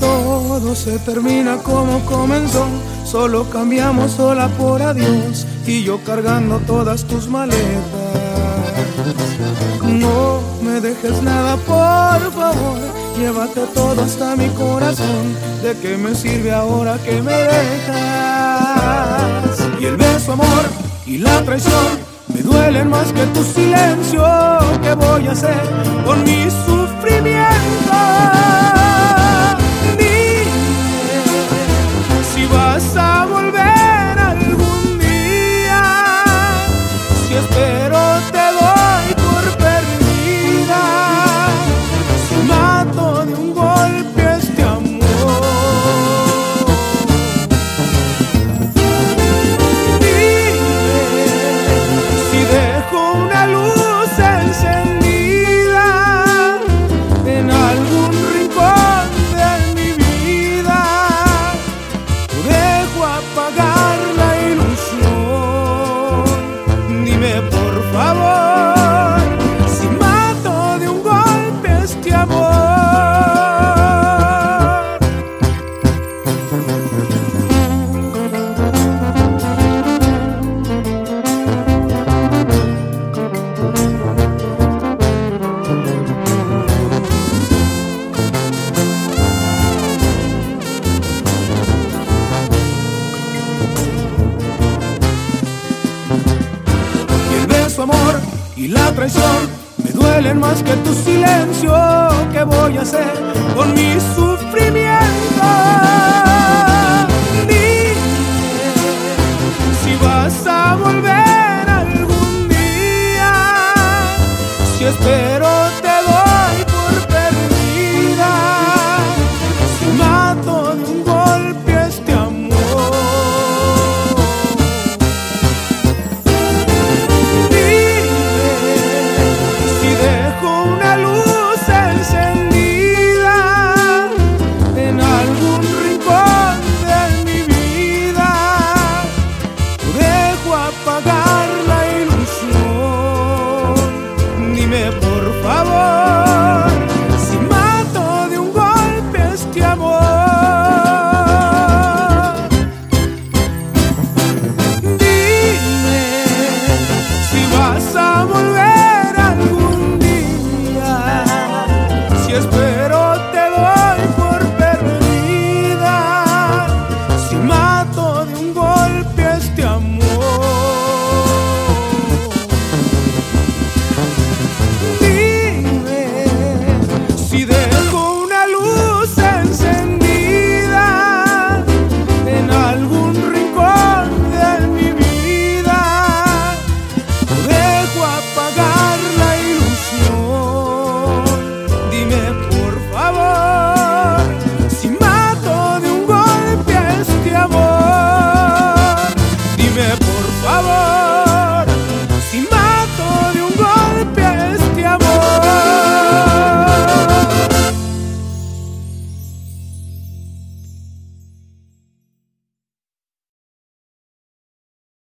Todo se termina como comenzó, solo cambiamos sola por adiós y yo cargando todas tus maletas. No me dejes nada, por favor, llévate todo hasta mi corazón. ¿De qué me sirve ahora que me dejas? Y el beso, amor, y la traición más que tu silencio. ¿Qué voy a hacer con mi amor y la traición me duelen más que tu silencio. ¿Qué voy a hacer con mi sufrimiento? Dime si vas a volver algún día. Si espero